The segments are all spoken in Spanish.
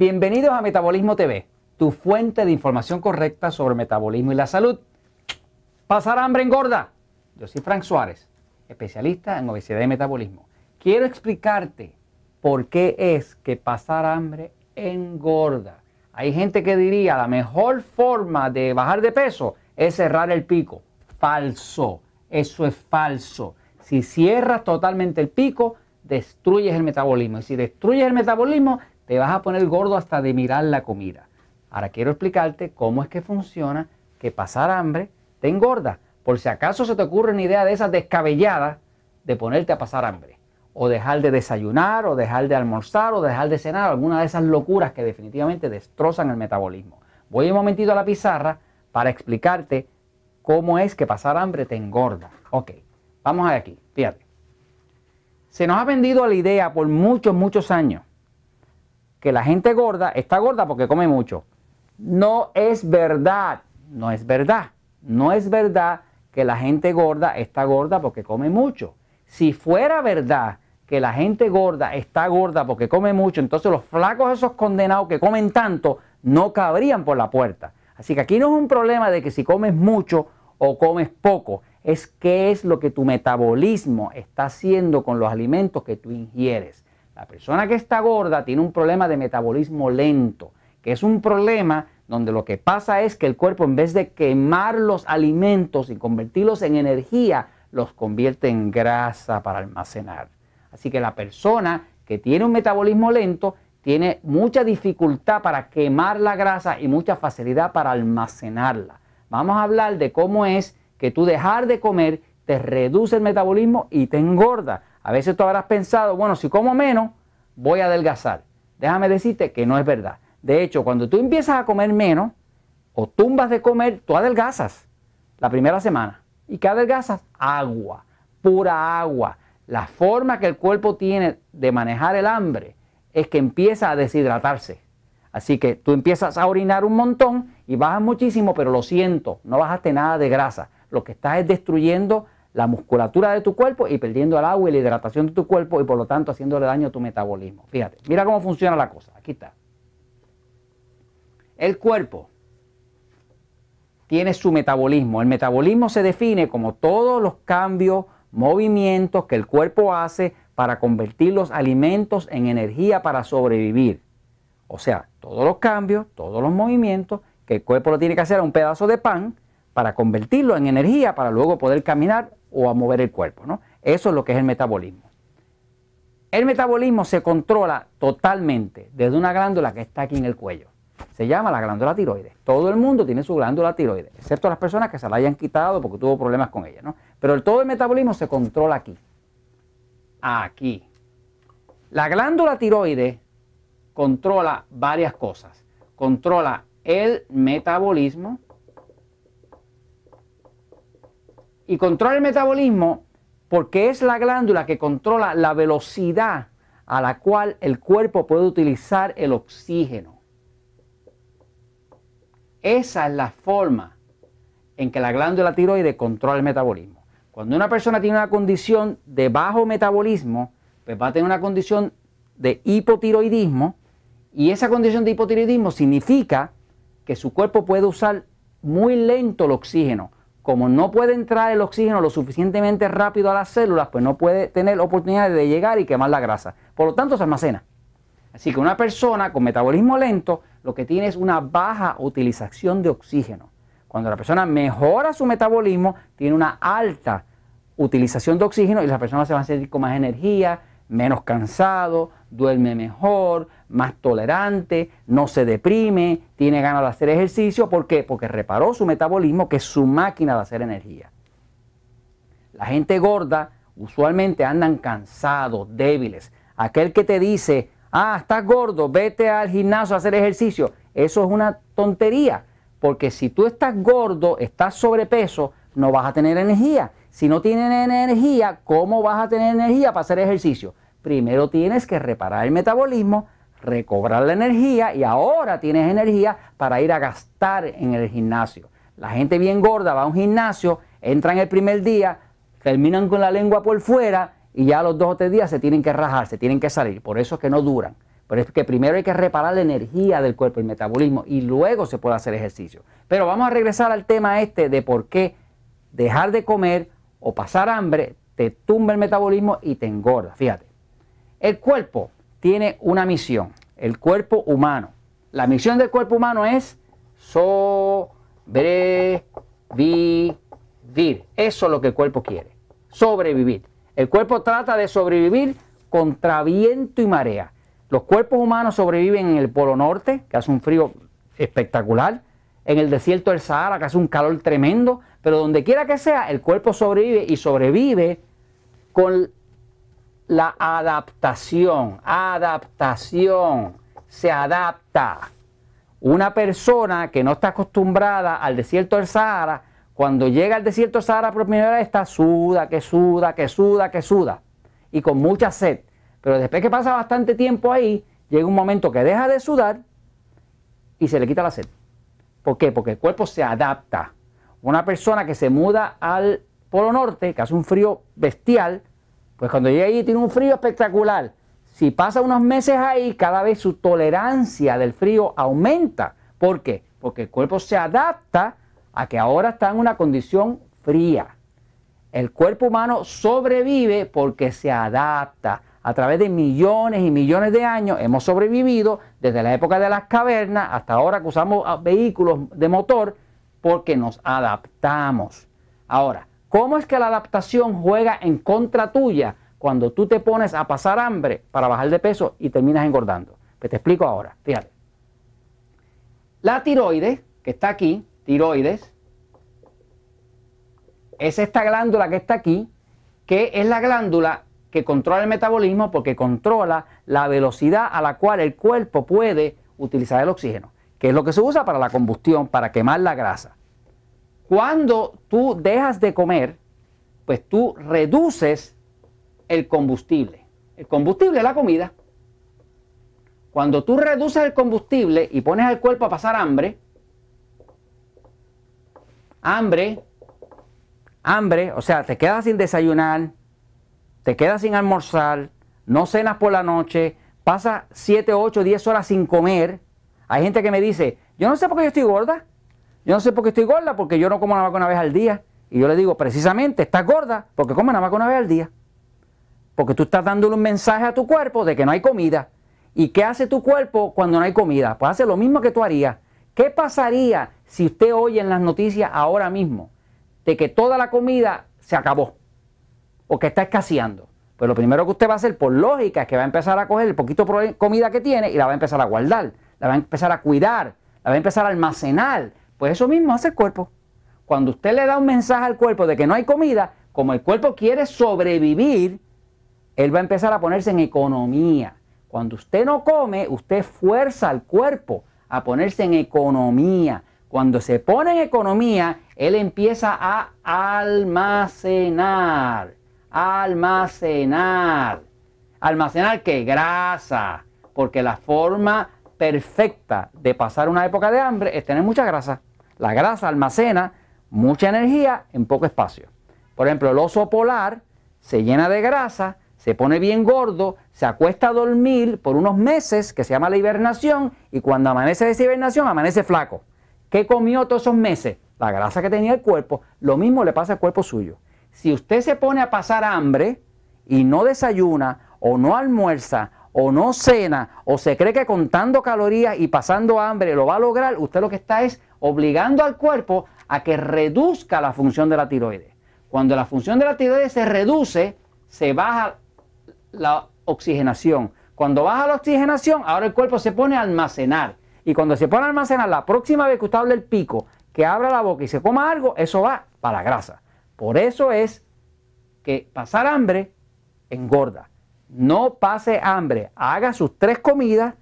Bienvenidos a Metabolismo TV, tu fuente de información correcta sobre metabolismo y la salud. ¿Pasar hambre engorda? Yo soy Frank Suárez, especialista en obesidad y metabolismo. Quiero explicarte por qué es que pasar hambre engorda. Hay gente que diría la mejor forma de bajar de peso es cerrar el pico. Falso, eso es falso. Si cierras totalmente el pico, destruyes el metabolismo. Y si destruyes el metabolismo, te vas a poner gordo hasta de mirar la comida. Ahora quiero explicarte cómo es que funciona que pasar hambre te engorda. Por si acaso se te ocurre una idea de esas descabelladas de ponerte a pasar hambre. O dejar de desayunar, o dejar de almorzar, o dejar de cenar. Alguna de esas locuras que definitivamente destrozan el metabolismo. Voy un momentito a la pizarra para explicarte cómo es que pasar hambre te engorda. Ok, vamos a aquí, fíjate. Se nos ha vendido la idea por muchos, muchos años que la gente gorda está gorda porque come mucho. No es verdad, no es verdad. No es verdad que la gente gorda está gorda porque come mucho. Si fuera verdad que la gente gorda está gorda porque come mucho, entonces los flacos esos condenados que comen tanto no cabrían por la puerta. Así que aquí no es un problema de que si comes mucho o comes poco, es qué es lo que tu metabolismo está haciendo con los alimentos que tú ingieres. La persona que está gorda tiene un problema de metabolismo lento, que es un problema donde lo que pasa es que el cuerpo en vez de quemar los alimentos y convertirlos en energía, los convierte en grasa para almacenar. Así que la persona que tiene un metabolismo lento tiene mucha dificultad para quemar la grasa y mucha facilidad para almacenarla. Vamos a hablar de cómo es que tú dejar de comer te reduce el metabolismo y te engorda. A veces tú habrás pensado, bueno, si como menos, voy a adelgazar. Déjame decirte que no es verdad. De hecho, cuando tú empiezas a comer menos o tumbas de comer, tú adelgazas la primera semana. ¿Y qué adelgazas? Agua, pura agua. La forma que el cuerpo tiene de manejar el hambre es que empieza a deshidratarse. Así que tú empiezas a orinar un montón y bajas muchísimo, pero lo siento, no bajaste nada de grasa. Lo que estás es destruyendo la musculatura de tu cuerpo y perdiendo el agua y la hidratación de tu cuerpo y por lo tanto haciéndole daño a tu metabolismo. Fíjate, mira cómo funciona la cosa. Aquí está. El cuerpo tiene su metabolismo. El metabolismo se define como todos los cambios, movimientos que el cuerpo hace para convertir los alimentos en energía para sobrevivir. O sea, todos los cambios, todos los movimientos que el cuerpo lo tiene que hacer a un pedazo de pan para convertirlo en energía para luego poder caminar o a mover el cuerpo. ¿no? Eso es lo que es el metabolismo. El metabolismo se controla totalmente desde una glándula que está aquí en el cuello. Se llama la glándula tiroides. Todo el mundo tiene su glándula tiroides, excepto las personas que se la hayan quitado porque tuvo problemas con ella. ¿no? Pero todo el metabolismo se controla aquí. Aquí. La glándula tiroides controla varias cosas. Controla el metabolismo, y controla el metabolismo porque es la glándula que controla la velocidad a la cual el cuerpo puede utilizar el oxígeno. Esa es la forma en que la glándula tiroide controla el metabolismo. Cuando una persona tiene una condición de bajo metabolismo, pues va a tener una condición de hipotiroidismo y esa condición de hipotiroidismo significa que su cuerpo puede usar muy lento el oxígeno como no puede entrar el oxígeno lo suficientemente rápido a las células, pues no puede tener oportunidad de llegar y quemar la grasa. Por lo tanto, se almacena. Así que una persona con metabolismo lento lo que tiene es una baja utilización de oxígeno. Cuando la persona mejora su metabolismo, tiene una alta utilización de oxígeno y la persona se va a sentir con más energía, menos cansado, duerme mejor, más tolerante, no se deprime, tiene ganas de hacer ejercicio. ¿Por qué? Porque reparó su metabolismo, que es su máquina de hacer energía. La gente gorda usualmente andan cansados, débiles. Aquel que te dice, ah, estás gordo, vete al gimnasio a hacer ejercicio. Eso es una tontería, porque si tú estás gordo, estás sobrepeso, no vas a tener energía. Si no tienes energía, ¿cómo vas a tener energía para hacer ejercicio? Primero tienes que reparar el metabolismo, recobrar la energía y ahora tienes energía para ir a gastar en el gimnasio. La gente bien gorda va a un gimnasio, entran el primer día, terminan con la lengua por fuera y ya a los dos o tres días se tienen que rajar, se tienen que salir. Por eso es que no duran. Pero es que primero hay que reparar la energía del cuerpo, el metabolismo, y luego se puede hacer ejercicio. Pero vamos a regresar al tema este de por qué dejar de comer o pasar hambre te tumba el metabolismo y te engorda. Fíjate, el cuerpo tiene una misión, el cuerpo humano. La misión del cuerpo humano es sobrevivir. Eso es lo que el cuerpo quiere, sobrevivir. El cuerpo trata de sobrevivir contra viento y marea. Los cuerpos humanos sobreviven en el Polo Norte, que hace un frío espectacular, en el desierto del Sahara, que hace un calor tremendo, pero donde quiera que sea, el cuerpo sobrevive y sobrevive con la adaptación. Adaptación. Se adapta. Una persona que no está acostumbrada al desierto del Sahara, cuando llega al desierto del Sahara por primera vez, está suda, que suda, que suda, que suda. Y con mucha sed. Pero después que pasa bastante tiempo ahí, llega un momento que deja de sudar y se le quita la sed. ¿Por qué? Porque el cuerpo se adapta. Una persona que se muda al Polo Norte, que hace un frío bestial, pues cuando llega ahí tiene un frío espectacular. Si pasa unos meses ahí, cada vez su tolerancia del frío aumenta. ¿Por qué? Porque el cuerpo se adapta a que ahora está en una condición fría. El cuerpo humano sobrevive porque se adapta a través de millones y millones de años hemos sobrevivido desde la época de las cavernas hasta ahora que usamos vehículos de motor porque nos adaptamos. Ahora, ¿cómo es que la adaptación juega en contra tuya cuando tú te pones a pasar hambre para bajar de peso y terminas engordando? Te explico ahora, fíjate. La tiroides, que está aquí, tiroides, es esta glándula que está aquí, que es la glándula que controla el metabolismo porque controla la velocidad a la cual el cuerpo puede utilizar el oxígeno, que es lo que se usa para la combustión, para quemar la grasa. Cuando tú dejas de comer, pues tú reduces el combustible. El combustible es la comida. Cuando tú reduces el combustible y pones al cuerpo a pasar hambre, hambre, hambre, o sea, te quedas sin desayunar, te quedas sin almorzar, no cenas por la noche, pasas 7, 8, 10 horas sin comer. Hay gente que me dice, yo no sé por qué yo estoy gorda. Yo no sé por qué estoy gorda porque yo no como nada más que una vez al día. Y yo le digo, precisamente, estás gorda porque comes nada más que una vez al día. Porque tú estás dándole un mensaje a tu cuerpo de que no hay comida. ¿Y qué hace tu cuerpo cuando no hay comida? Pues hace lo mismo que tú harías. ¿Qué pasaría si usted oye en las noticias ahora mismo de que toda la comida se acabó? o que está escaseando. Pues lo primero que usted va a hacer, por lógica, es que va a empezar a coger el poquito de comida que tiene y la va a empezar a guardar, la va a empezar a cuidar, la va a empezar a almacenar. Pues eso mismo hace el cuerpo. Cuando usted le da un mensaje al cuerpo de que no hay comida, como el cuerpo quiere sobrevivir, él va a empezar a ponerse en economía. Cuando usted no come, usted fuerza al cuerpo a ponerse en economía. Cuando se pone en economía, él empieza a almacenar almacenar. ¿Almacenar qué? Grasa. Porque la forma perfecta de pasar una época de hambre es tener mucha grasa. La grasa almacena mucha energía en poco espacio. Por ejemplo, el oso polar se llena de grasa, se pone bien gordo, se acuesta a dormir por unos meses, que se llama la hibernación, y cuando amanece de esa hibernación, amanece flaco. ¿Qué comió todos esos meses? La grasa que tenía el cuerpo. Lo mismo le pasa al cuerpo suyo si usted se pone a pasar hambre y no desayuna o no almuerza o no cena o se cree que contando calorías y pasando hambre lo va a lograr, usted lo que está es obligando al cuerpo a que reduzca la función de la tiroides. Cuando la función de la tiroides se reduce, se baja la oxigenación. Cuando baja la oxigenación, ahora el cuerpo se pone a almacenar. Y cuando se pone a almacenar, la próxima vez que usted hable el pico, que abra la boca y se coma algo, eso va para la grasa. Por eso es que pasar hambre engorda. No pase hambre, haga sus tres comidas,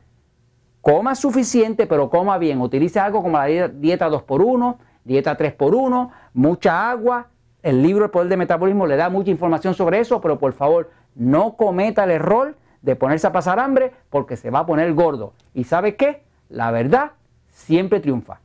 coma suficiente, pero coma bien. Utilice algo como la dieta 2x1, dieta 3x1, mucha agua. El libro El Poder de Metabolismo le da mucha información sobre eso, pero por favor, no cometa el error de ponerse a pasar hambre porque se va a poner gordo. ¿Y sabe qué? La verdad siempre triunfa.